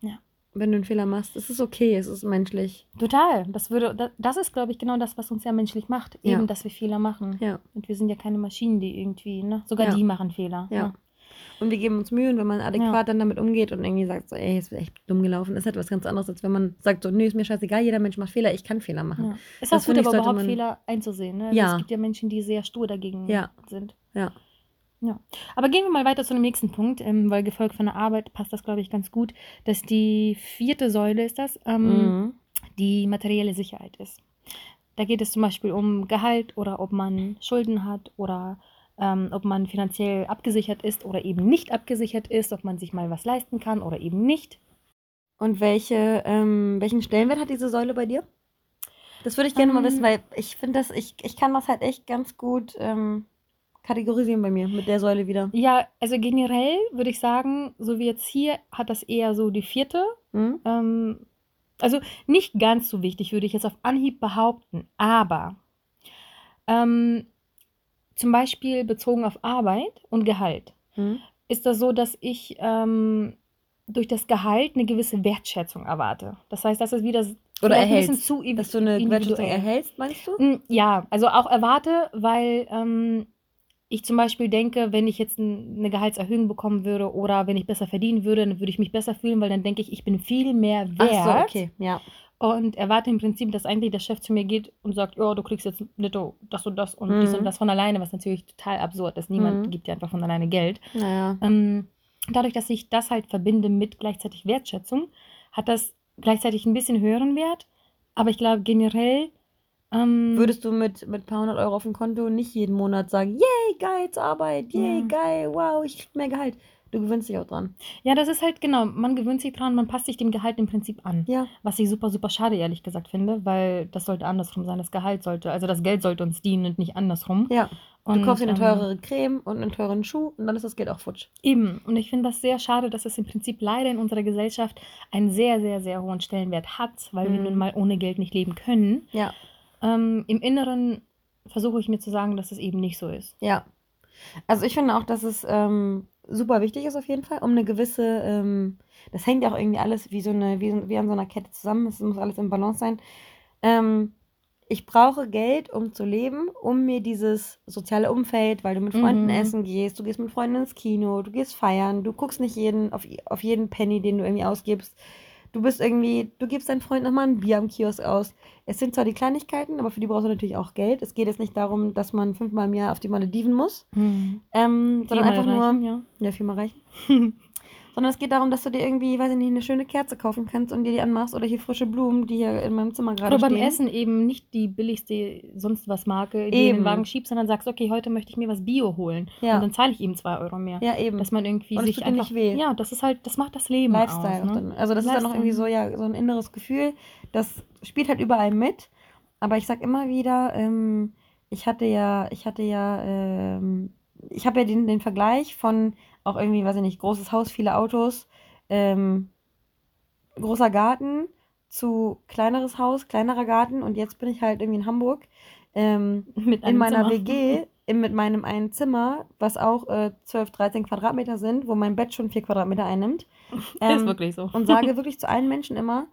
Ja. Wenn du einen Fehler machst, es ist okay, es ist menschlich. Total. Das würde, da- das ist, glaube ich, genau das, was uns ja menschlich macht. Eben, dass wir Fehler machen. Ja. Und wir sind ja keine Maschinen, die irgendwie, ne? Sogar die machen Fehler. Ja. Und wir geben uns Mühe, und wenn man adäquat dann damit umgeht und irgendwie sagt, so, ey, ist echt dumm gelaufen, ist halt was ganz anderes, als wenn man sagt, so, nö, ist mir scheißegal, jeder Mensch macht Fehler, ich kann Fehler machen. Ja. Ist Das auch gut, aber überhaupt man- Fehler einzusehen. Ne? Also Ja. Es gibt ja Menschen, die sehr stur dagegen Ja. sind. Ja. Ja. Aber gehen wir mal weiter zu dem nächsten Punkt, ähm, weil gefolgt von der Arbeit passt das, glaube ich, ganz gut, dass die vierte Säule ist das, ähm, Mhm. die materielle Sicherheit ist. Da geht es zum Beispiel um Gehalt oder ob man Schulden hat oder ähm, ob man finanziell abgesichert ist oder eben nicht abgesichert ist, ob man sich mal was leisten kann oder eben nicht. Und welche, ähm, welchen Stellenwert hat diese Säule bei dir? Das würde ich gerne mal Ähm, wissen, weil ich finde das, ich, ich kann das halt echt ganz gut ähm, kategorisieren bei mir mit der Säule wieder. Ja, also generell würde ich sagen, so wie jetzt hier, hat das eher so die vierte. Mhm. Ähm, also nicht ganz so wichtig, würde ich jetzt auf Anhieb behaupten. Aber ähm, zum Beispiel bezogen auf Arbeit und Gehalt Mhm. ist das so, dass ich ähm, durch das Gehalt eine gewisse Wertschätzung erwarte. Das heißt, das ist wieder Oder vielleicht ein bisschen erhältst. zu Dass du eine. Wertschätzung erhältst, meinst du? Mm, Ja, also auch erwarte, weil ähm, ich zum Beispiel denke, wenn ich jetzt eine Gehaltserhöhung bekommen würde oder wenn ich besser verdienen würde, dann würde ich mich besser fühlen, weil dann denke ich, ich bin viel mehr wert. Ach so, okay, ja. Und erwarte im Prinzip, dass eigentlich der Chef zu mir geht und sagt, ja, du kriegst jetzt netto das und das und dies Mhm. und das von alleine, was natürlich total absurd ist. Niemand Mhm. gibt dir einfach von alleine Geld. Naja. Ähm, dadurch, dass ich das halt verbinde mit gleichzeitig Wertschätzung, hat das gleichzeitig ein bisschen höheren Wert. Aber ich glaube generell. Ähm, Würdest du mit, mit ein paar hundert Euro auf dem Konto nicht jeden Monat sagen, yay, geil, jetzt Arbeit, yay, Ja. geil, wow, ich krieg mehr Gehalt. Du gewöhnst dich auch dran. ja, das ist halt genau, man gewöhnt sich dran, man passt sich dem Gehalt im Prinzip an. Ja. Was ich super, super schade, ehrlich gesagt, finde, weil das sollte andersrum sein. Das Gehalt sollte, also das Geld sollte uns dienen und nicht andersrum. Ja. Du Und, kaufst dir eine ähm, teurere Creme und einen teuren Schuh und dann ist das Geld auch futsch. Eben. Und ich finde das sehr schade, dass es im Prinzip leider in unserer Gesellschaft einen sehr, sehr, sehr hohen Stellenwert hat, weil wir Mhm. nun mal ohne Geld nicht leben können. Ja. Ähm, Im Inneren versuche ich mir zu sagen, dass es eben nicht so ist. Ja. Also ich finde auch, dass es ähm, super wichtig ist auf jeden Fall, um eine gewisse, ähm, das hängt ja auch irgendwie alles wie so eine, wie, so- wie an so einer Kette zusammen, es muss alles im Balance sein. Ähm, ich brauche Geld, um zu leben, um mir dieses soziale Umfeld, weil du mit Freunden Mhm. essen gehst, du gehst mit Freunden ins Kino, du gehst feiern, du guckst nicht jeden auf, auf jeden Penny, den du irgendwie ausgibst. Du bist irgendwie, du gibst deinen Freund nochmal ein Bier am Kiosk aus. Es sind zwar die Kleinigkeiten, aber für die brauchst du natürlich auch Geld. Es geht jetzt nicht darum, dass man fünfmal im Jahr auf die Malediven muss, Mhm. ähm, sondern einfach reichen, nur, ja. ja, viermal reichen. [laughs] sondern es geht darum, dass du dir irgendwie, weiß ich nicht, eine schöne Kerze kaufen kannst und dir die anmachst oder hier frische Blumen, die hier in meinem Zimmer gerade Oder beim stehen. Essen eben nicht die billigste sonst was Marke, die in Eben. den Wagen schiebst, sondern sagst, okay, heute möchte ich mir was Bio holen. Ja. Und dann zahle ich eben zwei Euro mehr. Ja, eben. Dass man irgendwie Und sich einfach. weh. Ja, das ist halt, das macht das Leben Lifestyle. aus. Ne? Also das ist dann noch irgendwie so, ja, so ein inneres Gefühl. Das spielt halt überall mit. Aber ich sag immer wieder, ähm, ich hatte ja, ich hatte ja, ähm, ich habe ja den, den Vergleich von auch irgendwie, weiß ich nicht, großes Haus, viele Autos, ähm, großer Garten zu kleineres Haus, kleinerer Garten und jetzt bin ich halt irgendwie in Hamburg. Ähm, [laughs] Mit in meiner Zimmer. WG, [laughs] in, mit meinem einen Zimmer, was auch äh, 12, 13 Quadratmeter sind, wo mein Bett schon 4 Quadratmeter einnimmt. [laughs] ist Ähm, wirklich so. und sage wirklich zu allen Menschen immer,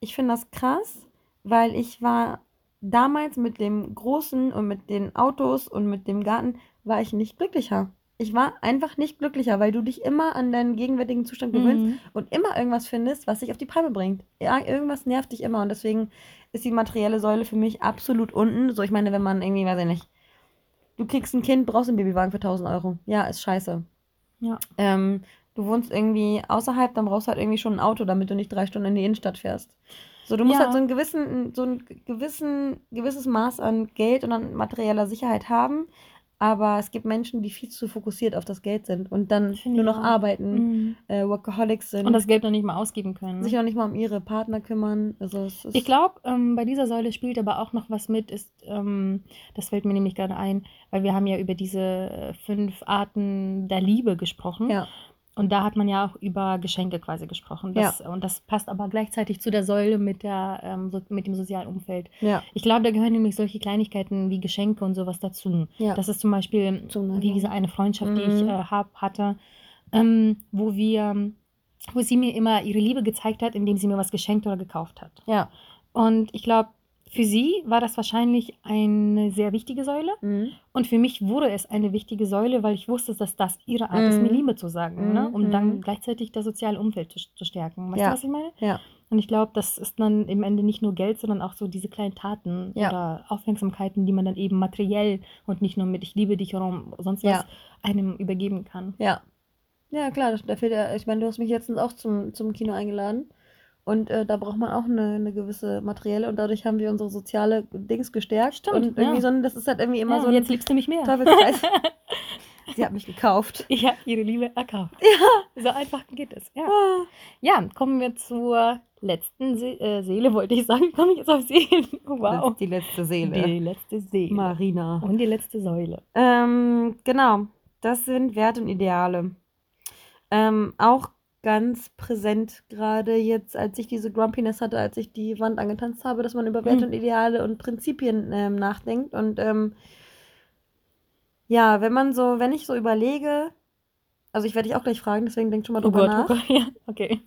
ich finde das krass, weil ich war damals mit dem Großen und mit den Autos und mit dem Garten, war ich nicht glücklicher. Ich war einfach nicht glücklicher, weil du dich immer an deinen gegenwärtigen Zustand gewöhnst Mhm. und immer irgendwas findest, was dich auf die Palme bringt. Ja, irgendwas nervt dich immer und deswegen ist die materielle Säule für mich absolut unten. So, ich meine, wenn man irgendwie, weiß ich nicht, du kriegst ein Kind, brauchst einen Babywagen für 1000 Euro. Ja, ist scheiße. Ja. Ähm, du wohnst irgendwie außerhalb, dann brauchst du halt irgendwie schon ein Auto, damit du nicht drei Stunden in die Innenstadt fährst. So, du musst Ja. halt so einen gewissen, so ein gewissen, gewisses Maß an Geld und an materieller Sicherheit haben. Aber es gibt Menschen, die viel zu fokussiert auf das Geld sind und dann Finde nur noch auch. arbeiten, Mhm. äh, Workaholics sind, Und das Geld noch nicht mal ausgeben können. sich auch nicht mal um ihre Partner kümmern. Also Ich glaube, ähm, bei dieser Säule spielt aber auch noch was mit, ist, ähm, das fällt mir nämlich gerade ein, weil wir haben ja über diese äh, fünf Arten der Liebe gesprochen. ja, Und da hat man ja auch über Geschenke quasi gesprochen. Das, Und das passt aber gleichzeitig zu der Säule mit, der, ähm, so, mit dem sozialen Umfeld. ja, Ich glaube, da gehören nämlich solche Kleinigkeiten wie Geschenke und sowas dazu. ja. Das ist zum Beispiel Zum wie diese eine Freundschaft, die ich Mhm. äh, hab, hatte, ähm, wo wir, wo sie mir immer ihre Liebe gezeigt hat, indem sie mir was geschenkt oder gekauft hat. ja. Und ich glaube, für sie war das wahrscheinlich eine sehr wichtige Säule. Mhm. Und für mich wurde es eine wichtige Säule, weil ich wusste, dass das ihre Art ist, Mhm. mir Liebe zu sagen. Ne? Mhm, Um dann mhm. gleichzeitig das soziale Umfeld zu, zu stärken. Weißt Ja. du, was ich meine? Ja. Und ich glaube, das ist dann im Ende nicht nur Geld, sondern auch so diese kleinen Taten Ja. oder Aufmerksamkeiten, die man dann eben materiell und nicht nur mit Ich liebe dich oder sonst was einem übergeben kann. Ja. Ja, klar, das, da fehlt ja, ich meine, du hast mich letztens auch zum, zum Kino eingeladen. Und äh, da braucht man auch eine, eine gewisse materielle und dadurch haben wir unsere soziale Dings gestärkt. Stimmt, und irgendwie ja. so ein, das ist halt irgendwie immer ja, so ein jetzt liebst du mich mehr. Teufelskreis. [laughs] Sie hat mich gekauft. Ich habe ihre Liebe erkauft. Ja. So einfach geht es. Ja. Ah. ja, kommen wir zur letzten See äh, Seele, wollte ich sagen. Komme ich jetzt auf Seelen? [laughs] Wow. die letzte Seele. Die letzte Seele. Marina. Und die letzte Säule. Ähm, genau, das sind Werte und Ideale. Ähm, auch ganz präsent gerade jetzt, als ich diese Grumpiness hatte, als ich die Wand angetanzt habe, dass man über Werte Mhm. und Ideale und Prinzipien ähm, nachdenkt. Und ähm, ja, wenn man so, wenn ich so überlege, also ich werde dich auch gleich fragen, deswegen denk schon mal Oh drüber Gott, nach. oh Gott. [laughs] Ja, okay.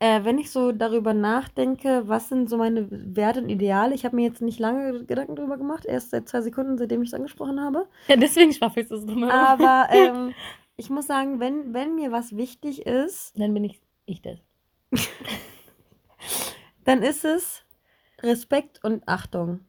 Äh, wenn ich so darüber nachdenke, was sind so meine Werte und Ideale, ich habe mir jetzt nicht lange Gedanken drüber gemacht, erst seit zwei Sekunden, seitdem ich es angesprochen habe. Ja, deswegen schwaffelst du es drumherum. Aber [laughs] ähm, ich muss sagen, wenn, wenn mir was wichtig ist, Dann bin ich ich das. [laughs] dann ist es Respekt und Achtung.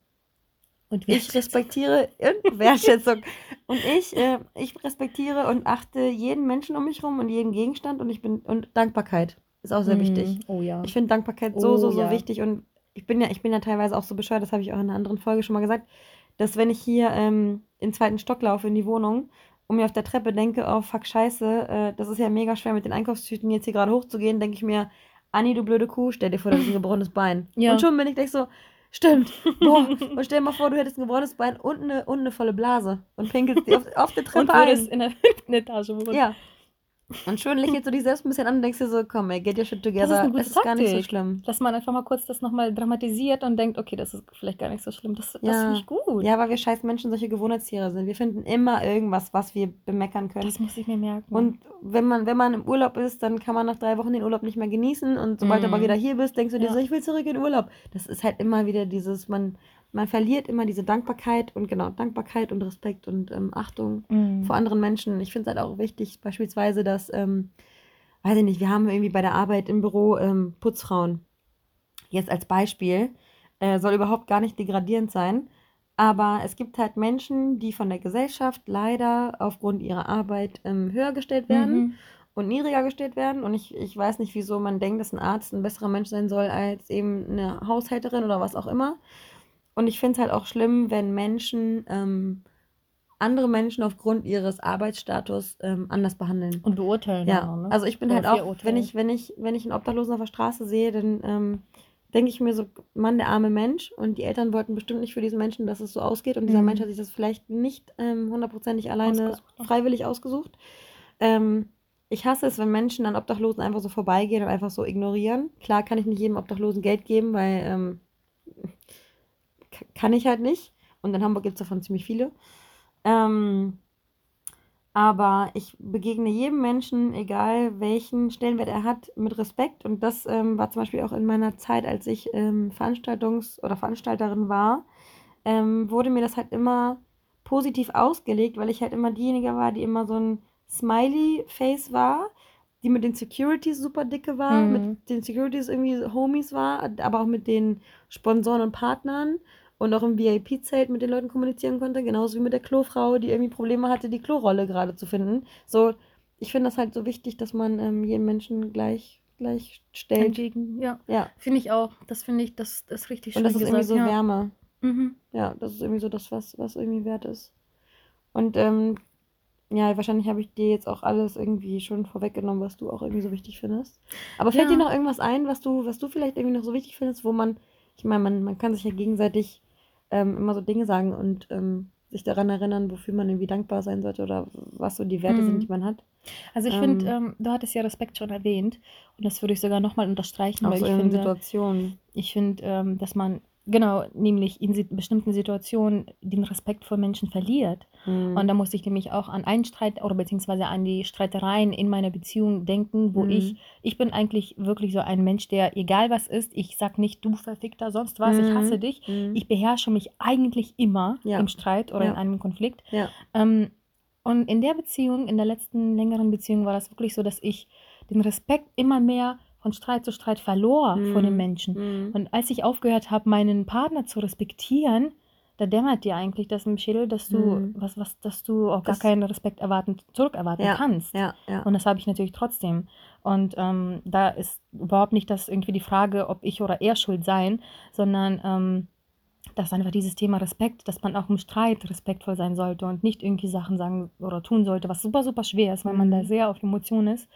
Und Ich respektiere und [laughs] Wertschätzung. Und ich, äh, ich respektiere und achte jeden Menschen um mich herum und jeden Gegenstand und ich bin und Dankbarkeit ist auch sehr wichtig. Oh ja. Ich finde Dankbarkeit so, Oh, so, so ja. wichtig und ich bin ja, ich bin ja teilweise auch so bescheuert, das habe ich auch in einer anderen Folge schon mal gesagt, dass wenn ich hier ähm, den zweiten Stock laufe in die Wohnung und mir auf der Treppe denke, oh fuck, scheiße, äh, das ist ja mega schwer mit den Einkaufstüten jetzt hier gerade hochzugehen, denke ich mir, Anni, du blöde Kuh, stell dir vor, du hast ein gebrochenes Bein. [laughs] Ja. Und schon bin ich gleich so, stimmt, [laughs] boah, und stell dir mal vor, du hättest ein gebrochenes Bein und eine, und eine volle Blase und pinkelst die auf, auf der [laughs] Treppe Und ein. in der Etage wohnen. Ja. Und schon lächelst du dich selbst ein bisschen an und denkst dir so, komm, ey, get your shit together. eine gute es ist gar nicht so schlimm. Dass man einfach mal kurz das nochmal dramatisiert und denkt, okay, das ist vielleicht gar nicht so schlimm. Das, das Ja. finde ich gut. Ja, weil wir scheiß Menschen solche Gewohnheitstiere sind. Wir finden immer irgendwas, was wir bemeckern können. Das muss ich mir merken. Und wenn man, wenn man im Urlaub ist, dann kann man nach drei Wochen den Urlaub nicht mehr genießen. Und sobald du Mhm. aber wieder hier bist, denkst du dir Ja. so, ich will zurück in den Urlaub. Das ist halt immer wieder dieses, man, man verliert immer diese Dankbarkeit und genau, Dankbarkeit und Respekt und ähm, Achtung Mhm. vor anderen Menschen. Ich finde es halt auch wichtig, beispielsweise, dass, ähm, weiß ich nicht, wir haben irgendwie bei der Arbeit im Büro ähm, Putzfrauen. Jetzt als Beispiel, äh, soll überhaupt gar nicht degradierend sein, aber es gibt halt Menschen, die von der Gesellschaft leider aufgrund ihrer Arbeit ähm, höher gestellt werden Mhm. und niedriger gestellt werden. Und ich, ich weiß nicht, wieso man denkt, dass ein Arzt ein besserer Mensch sein soll als eben eine Haushälterin oder was auch immer. Und ich finde es halt auch schlimm, wenn Menschen ähm, andere Menschen aufgrund ihres Arbeitsstatus ähm, anders behandeln. Und beurteilen Ja, auch, ne? also ich bin Oder halt auch, wenn ich, wenn ich, wenn ich einen Obdachlosen auf der Straße sehe, dann ähm, denke ich mir so, Mann, der arme Mensch und die Eltern wollten bestimmt nicht für diesen Menschen, dass es so ausgeht und dieser Mhm. Mensch hat sich das vielleicht nicht ähm, hundertprozentig alleine Ausgesucht, ne? freiwillig ausgesucht. Ähm, ich hasse es, wenn Menschen an Obdachlosen einfach so vorbeigehen und einfach so ignorieren. Klar kann ich nicht jedem Obdachlosen Geld geben, weil ähm, kann ich halt nicht. Und in Hamburg gibt es davon ziemlich viele. Ähm, aber ich begegne jedem Menschen, egal welchen Stellenwert er hat, mit Respekt. Und das ähm, war zum Beispiel auch in meiner Zeit, als ich ähm, Veranstaltungs- oder Veranstalterin war, ähm, wurde mir das halt immer positiv ausgelegt, weil ich halt immer diejenige war, die immer so ein Smiley-Face war, die mit den Securities super dicke war, Mhm. mit den Securities irgendwie Homies war, aber auch mit den Sponsoren und Partnern und auch im VIP-Zelt mit den Leuten kommunizieren konnte, genauso wie mit der Klofrau, die irgendwie Probleme hatte, die Klorolle gerade zu finden. So, ich finde das halt so wichtig, dass man ähm, jeden Menschen gleich, gleich stellt. Entgegen, ja. Ja, Finde ich auch. Das finde ich, das, das ist richtig und schön das ist irgendwie so ja. Wärme. Mhm. Ja, das ist irgendwie so das, was, was irgendwie wert ist. Und ähm, ja, wahrscheinlich habe ich dir jetzt auch alles irgendwie schon vorweggenommen, was du auch irgendwie so wichtig findest. Aber fällt Ja. dir noch irgendwas ein, was du, was du vielleicht irgendwie noch so wichtig findest, wo man, ich meine, man, man kann sich ja gegenseitig ähm, immer so Dinge sagen und ähm, sich daran erinnern, wofür man irgendwie dankbar sein sollte oder was so die Werte Mhm. sind, die man hat. Also ich Ähm, finde, ähm, du hattest ja Respekt schon erwähnt und das würde ich sogar nochmal unterstreichen, Auch weil so ich in finde, Situationen. ich finde, ähm, dass man genau, nämlich in bestimmten Situationen den Respekt vor Menschen verliert. Mhm. Und da musste ich nämlich auch an einen Streit oder beziehungsweise an die Streitereien in meiner Beziehung denken, wo Mhm. ich, ich bin eigentlich wirklich so ein Mensch, der, egal was ist, ich sag nicht, du verfickter, sonst was, ich Mhm. hasse dich. Mhm. Ich beherrsche mich eigentlich immer Ja. im Streit oder Ja. in einem Konflikt. Ja. Ähm, und in der Beziehung, in der letzten längeren Beziehung war das wirklich so, dass ich den Respekt immer mehr von Streit zu Streit verlor vor den Mhm. Menschen. Mhm. Und als ich aufgehört habe, meinen Partner zu respektieren, da dämmert dir eigentlich das im Schädel, dass du, Mhm. was, was, dass du auch gar Das- keinen Respekt erwarten, zurückerwarten Ja, kannst. Ja, ja. Und das habe ich natürlich trotzdem. Und ähm, da ist überhaupt nicht das irgendwie die Frage, ob ich oder er schuld sein, sondern ähm, das ist einfach dieses Thema Respekt, dass man auch im Streit respektvoll sein sollte und nicht irgendwie Sachen sagen oder tun sollte, was super, super schwer ist, weil man da Mhm. sehr auf Emotionen ist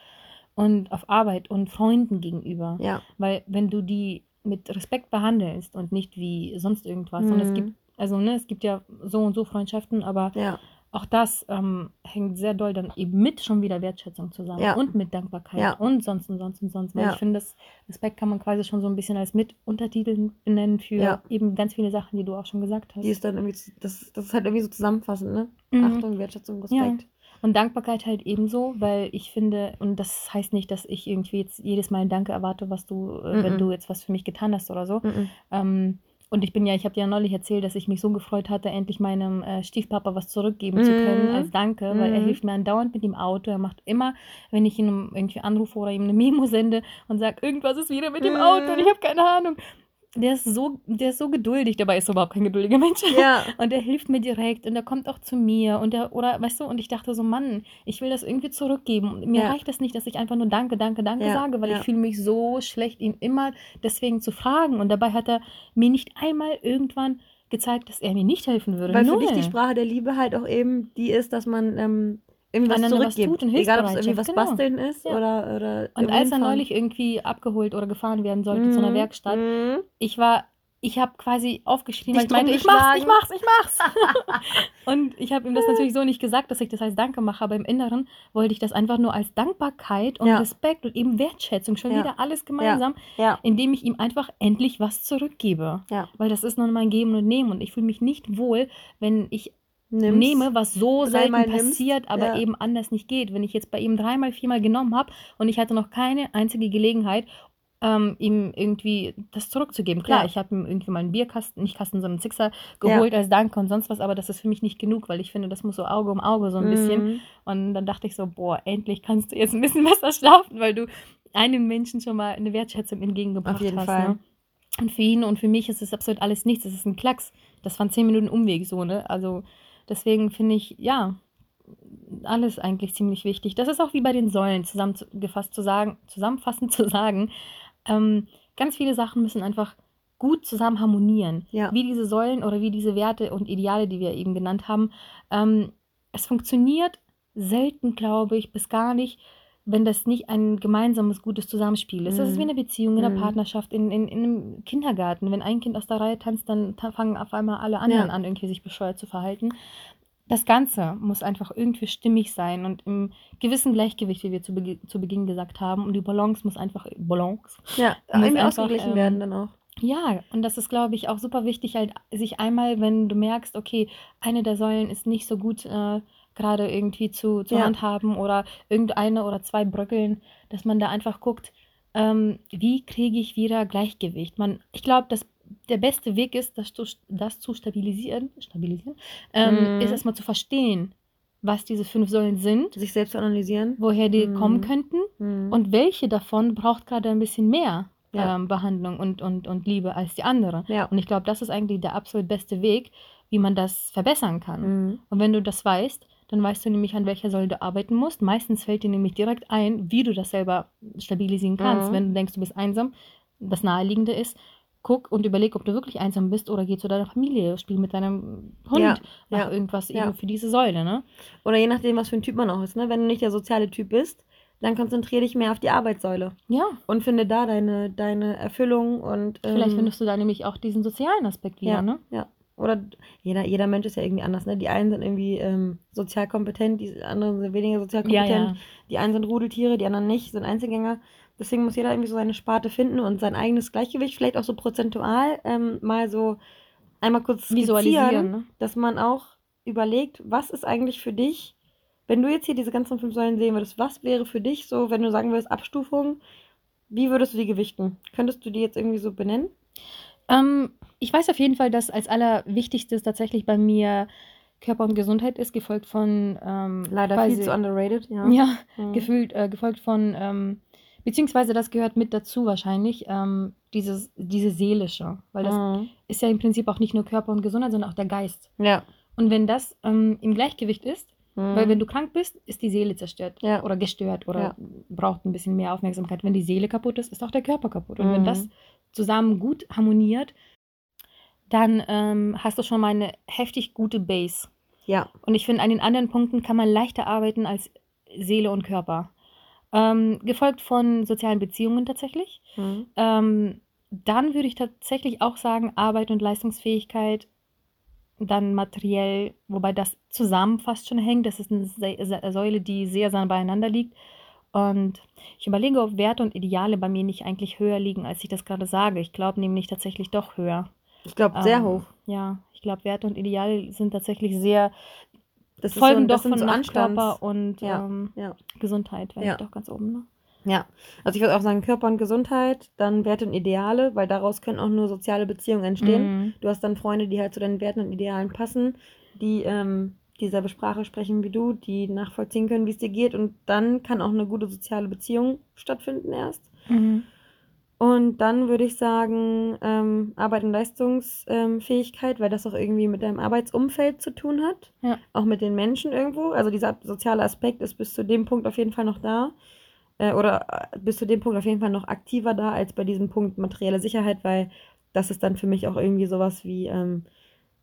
und auf Arbeit und Freunden gegenüber. Ja. Weil wenn du die mit Respekt behandelst und nicht wie sonst irgendwas, und es Mhm. gibt, also ne, es gibt ja so und so Freundschaften, aber Ja. auch das ähm, hängt sehr doll dann eben mit schon wieder Wertschätzung zusammen Ja. und mit Dankbarkeit Ja. und sonst und sonst und sonst. Weil Ja. ich finde, das Respekt kann man quasi schon so ein bisschen als Mituntertitel benennen für Ja. eben ganz viele Sachen, die du auch schon gesagt hast. Die ist dann irgendwie, das, das ist halt irgendwie so zusammenfassend, ne? Mhm. Achtung, Wertschätzung, Ja. Respekt. Und Dankbarkeit halt ebenso, weil ich finde, und das heißt nicht, dass ich irgendwie jetzt jedes Mal ein Danke erwarte, was du, äh, wenn Mhm. du jetzt was für mich getan hast oder so. Ähm, und ich bin ja, ich habe dir ja neulich erzählt, dass ich mich so gefreut hatte, endlich meinem äh, Stiefpapa was zurückgeben zu können Mhm. als Danke, weil er Mhm. hilft mir andauernd mit dem Auto. Er macht immer, wenn ich ihn irgendwie anrufe oder ihm eine Memo sende und sage, irgendwas ist wieder mit dem Auto und ich Mhm. habe keine Ahnung. Der ist so, der ist so geduldig, dabei ist er überhaupt kein geduldiger Mensch. Ja. [laughs] Und er hilft mir direkt und er kommt auch zu mir und er, oder weißt du, und ich dachte so, Mann, ich will das irgendwie zurückgeben. Und mir Ja. reicht das nicht, dass ich einfach nur Danke, Danke, Danke Ja, sage, weil ich fühle mich so schlecht, ihn immer deswegen zu fragen. Und dabei hat er mir nicht einmal irgendwann gezeigt, dass er mir nicht helfen würde. Weil für Null. dich die Sprache der Liebe halt auch eben die ist, dass man ähm, irgendwie was Einander was tut und Egal, ob es irgendwie was genau. basteln ist Ja. oder, oder Und als er neulich irgendwie abgeholt oder gefahren werden sollte zu einer Mhm. Werkstatt, Mhm. ich war, ich habe quasi aufgeschrien, Dich weil ich meinte, ich mach's, ich mach's, ich mach's. [laughs] und ich habe ihm das natürlich so nicht gesagt, dass ich das als Danke mache, aber im Inneren wollte ich das einfach nur als Dankbarkeit und Ja. Respekt und eben Wertschätzung, schon Ja. wieder alles gemeinsam, indem ich ihm einfach endlich was zurückgebe. Weil das ist nun mein Geben und Nehmen und ich fühle mich nicht wohl, wenn ich Nimm's. nehme, was so selten nimmst, passiert, aber ja. eben anders nicht geht. Wenn ich jetzt bei ihm dreimal, viermal genommen habe und ich hatte noch keine einzige Gelegenheit, ähm, ihm irgendwie das zurückzugeben. Klar, Ja. ich habe ihm irgendwie mal einen Bierkasten, nicht Kasten, sondern einen Sixer geholt als Danke und sonst was, aber das ist für mich nicht genug, weil ich finde, das muss so Auge um Auge so ein bisschen. Mhm. Und dann dachte ich so, boah, endlich kannst du jetzt ein bisschen [laughs] besser schlafen, weil du einem Menschen schon mal eine Wertschätzung entgegengebracht Auf jeden hast. Fall. Ne? Und für ihn und für mich ist es absolut alles nichts. Es ist ein Klacks. Das waren zehn Minuten Umweg so, ne? Also deswegen finde ich, ja, alles eigentlich ziemlich wichtig. Das ist auch wie bei den Säulen zusammengefasst zu sagen, zusammenfassend [laughs] zu sagen. Ähm, ganz viele Sachen müssen einfach gut zusammen harmonieren. Ja. Wie diese Säulen oder wie diese Werte und Ideale, die wir eben genannt haben. Ähm, es funktioniert selten, glaube ich, bis gar nicht, wenn das nicht ein gemeinsames, gutes Zusammenspiel ist. Das ist Mhm. wie eine Beziehung, in einer Mhm. Partnerschaft, in, in, in einem Kindergarten. Wenn ein Kind aus der Reihe tanzt, dann fangen auf einmal alle anderen Ja. an, irgendwie sich bescheuert zu verhalten. Das Ganze muss einfach irgendwie stimmig sein und im gewissen Gleichgewicht, wie wir zu, Begi zu Beginn gesagt haben. Und die Balance muss einfach, Balance, Ja, irgendwie ausgeglichen ähm, werden dann auch. ja, und das ist, glaube ich, auch super wichtig, halt sich einmal, wenn du merkst, okay, eine der Säulen ist nicht so gut äh, gerade irgendwie zu, zu Ja. handhaben oder irgendeine oder zwei bröckeln, dass man da einfach guckt, ähm, wie kriege ich wieder Gleichgewicht. Man, ich glaube, dass der beste Weg ist, das, zu- das zu stabilisieren, stabilisieren ähm, Mhm. ist erstmal zu verstehen, was diese fünf Säulen sind, Sich selbst analysieren. woher die Mhm. kommen könnten Mhm. und welche davon braucht gerade ein bisschen mehr Ja. ähm, Behandlung und, und, und Liebe als die andere. ja. Und ich glaube, das ist eigentlich der absolut beste Weg, wie man das verbessern kann. Mhm. Und wenn du das weißt, dann weißt du nämlich, an welcher Säule du arbeiten musst. Meistens fällt dir nämlich direkt ein, wie du das selber stabilisieren kannst. Mhm. Wenn du denkst, du bist einsam, das Naheliegende ist, guck und überleg, ob du wirklich einsam bist oder geh zu deiner Familie, spiel mit deinem Hund Ja, nach ja, irgendwas ja. eben für diese Säule, ne? Oder je nachdem, was für ein Typ man auch ist. Ne? Wenn du nicht der soziale Typ bist, dann konzentriere dich mehr auf die Arbeitssäule Ja, und finde da deine, deine Erfüllung und ähm, vielleicht findest du da nämlich auch diesen sozialen Aspekt wieder, ja, ne? ja. Oder jeder, jeder Mensch ist ja irgendwie anders. Ne? Die einen sind irgendwie ähm, sozial kompetent, die anderen sind weniger sozial Ja, kompetent. ja. Die einen sind Rudeltiere, die anderen nicht, sind Einzelgänger. Deswegen muss jeder irgendwie so seine Sparte finden und sein eigenes Gleichgewicht, vielleicht auch so prozentual, ähm, mal so einmal kurz Visualisieren, ne? dass man auch überlegt, was ist eigentlich für dich, wenn du jetzt hier diese ganzen fünf Säulen sehen würdest, was wäre für dich so, wenn du sagen würdest, Abstufung, wie würdest du die gewichten? Könntest du die jetzt irgendwie so benennen? Ähm, ich weiß auf jeden Fall, dass als allerwichtigstes tatsächlich bei mir Körper und Gesundheit ist, gefolgt von ähm, Leider quasi, viel zu underrated, ja. ja, Mhm. gefühlt, äh, gefolgt von, ähm, beziehungsweise das gehört mit dazu wahrscheinlich, ähm, dieses, diese seelische, weil das Mhm. ist ja im Prinzip auch nicht nur Körper und Gesundheit, sondern auch der Geist. Ja. Und wenn das ähm, im Gleichgewicht ist, Mhm. weil wenn du krank bist, ist die Seele zerstört Ja. oder gestört oder Ja. braucht ein bisschen mehr Aufmerksamkeit. Wenn die Seele kaputt ist, ist auch der Körper kaputt. Und wenn Mhm. das zusammen gut harmoniert, dann ähm, hast du schon mal eine heftig gute Base. Ja. Und ich finde, an den anderen Punkten kann man leichter arbeiten als Seele und Körper. Ähm, gefolgt von sozialen Beziehungen tatsächlich. Mhm. Ähm, dann würde ich tatsächlich auch sagen, Arbeit und Leistungsfähigkeit, dann materiell, wobei das zusammen fast schon hängt. Das ist eine Säule, die sehr nah beieinander liegt. Und ich überlege, ob Werte und Ideale bei mir nicht eigentlich höher liegen, als ich das gerade sage. Ich glaube nämlich tatsächlich doch höher. Ich glaube, sehr Ähm, hoch. Ja, ich glaube, Werte und Ideale sind tatsächlich sehr, Das folgen so, das doch von so Anstands- Körper und Ja, ähm, ja. Gesundheit, wäre Ja. ich doch ganz oben. Ne? Ja, also ich würde auch sagen Körper und Gesundheit, dann Werte und Ideale, weil daraus können auch nur soziale Beziehungen entstehen. Mhm. Du hast dann Freunde, die halt zu deinen Werten und Idealen passen, die ähm, dieselbe Sprache sprechen wie du, die nachvollziehen können, wie es dir geht und dann kann auch eine gute soziale Beziehung stattfinden erst. Mhm. Und dann würde ich sagen ähm, Arbeit und Leistungsfähigkeit, weil das auch irgendwie mit deinem Arbeitsumfeld zu tun hat, Ja. auch mit den Menschen irgendwo. Also dieser soziale Aspekt ist bis zu dem Punkt auf jeden Fall noch da äh, oder äh, bis zu dem Punkt auf jeden Fall noch aktiver da als bei diesem Punkt materielle Sicherheit, weil das ist dann für mich auch irgendwie sowas wie, ähm,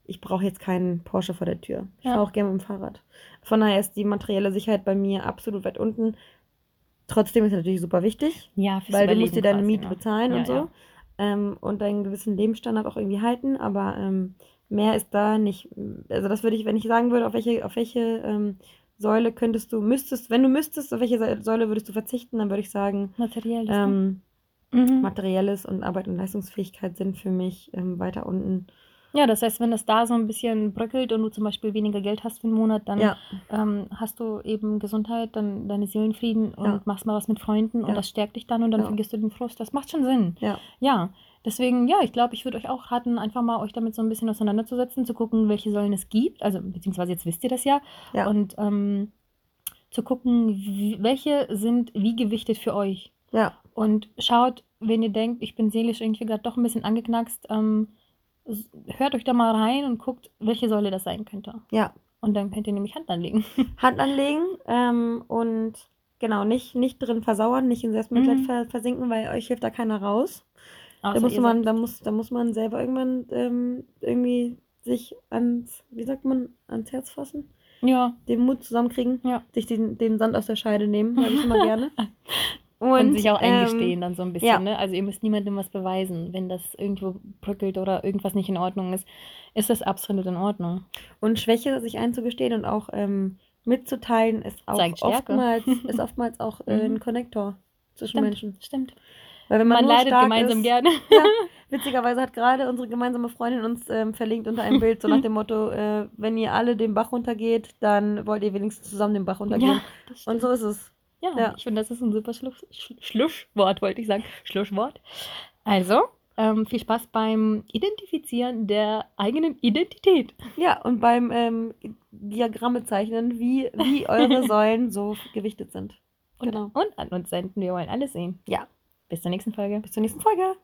ich brauche jetzt keinen Porsche vor der Tür. Ich Ja. fahre auch gerne mit dem Fahrrad. Von daher ist die materielle Sicherheit bei mir absolut weit unten. Trotzdem ist es natürlich super wichtig, Ja, fürs weil du musst dir deine Miete ne? bezahlen Ja, und so ja. ähm, und deinen gewissen Lebensstandard auch irgendwie halten, aber ähm, mehr ist da nicht. Also das würde ich, wenn ich sagen würde, auf welche, auf welche ähm, Säule könntest du, müsstest, wenn du müsstest, auf welche Säule- würdest du verzichten, dann würde ich sagen, Materiell. ähm, mhm. Materielles und Arbeit und Leistungsfähigkeit sind für mich ähm, weiter unten. Ja, das heißt, wenn das da so ein bisschen bröckelt und du zum Beispiel weniger Geld hast für einen Monat, dann Ja, ähm, hast du eben Gesundheit, dann deine Seelenfrieden und Ja. machst mal was mit Freunden und Ja. das stärkt dich dann und dann vergisst du den Frust. Das macht schon Sinn. ja, Ja, deswegen, ja, ich glaube, ich würde euch auch raten, einfach mal euch damit so ein bisschen auseinanderzusetzen, zu gucken, welche Säulen es gibt. Also, beziehungsweise jetzt wisst ihr das ja. ja, Und ähm, zu gucken, wie, welche sind wie gewichtet für euch. ja, Und schaut, wenn ihr denkt, ich bin seelisch irgendwie gerade doch ein bisschen angeknackst, ähm, hört euch da mal rein und guckt, welche Säule das sein könnte. ja. Und dann könnt ihr nämlich Hand anlegen. [laughs] Hand anlegen ähm, und genau, nicht, nicht drin versauern, nicht in Selbstmitleid Mhm. ver versinken, weil euch hilft da keiner raus. Da Außer muss ihr man, da muss, da muss man selber irgendwann ähm, irgendwie sich ans, wie sagt man, ans Herz fassen, Ja, den Mut zusammenkriegen, Ja. sich den, den Sand aus der Scheide nehmen, sage ich immer [laughs] gerne. Und, sich auch ähm, eingestehen dann so ein bisschen. ja. Ne? Also ihr müsst niemandem was beweisen. Wenn das irgendwo bröckelt oder irgendwas nicht in Ordnung ist, ist das absolut in Ordnung. Und Schwäche sich einzugestehen und auch ähm, mitzuteilen, ist auch oftmals, [laughs] ist oftmals auch äh, ein Mhm. Konnektor zwischen Stimmt, Menschen. stimmt. Weil wenn man, Man, nur leidet stark gemeinsam ist, gerne. [laughs] Ja, [laughs] witzigerweise hat gerade unsere gemeinsame Freundin uns ähm, verlinkt unter einem Bild, so nach dem Motto, äh, wenn ihr alle den Bach runtergeht, dann wollt ihr wenigstens zusammen den Bach runtergehen. das Und so ist es. Ja, Ja. ich finde, das ist ein super Schluss, Sch- Schlusswort, wollte ich sagen. Schlusswort. Also, ähm, viel Spaß beim Identifizieren der eigenen Identität. Ja, und beim ähm, Diagramme zeichnen, wie, wie eure [laughs] Säulen so gewichtet sind. Und, Genau. und an uns senden. Wir wollen alles sehen. Ja. Bis zur nächsten Folge. Bis zur nächsten Folge.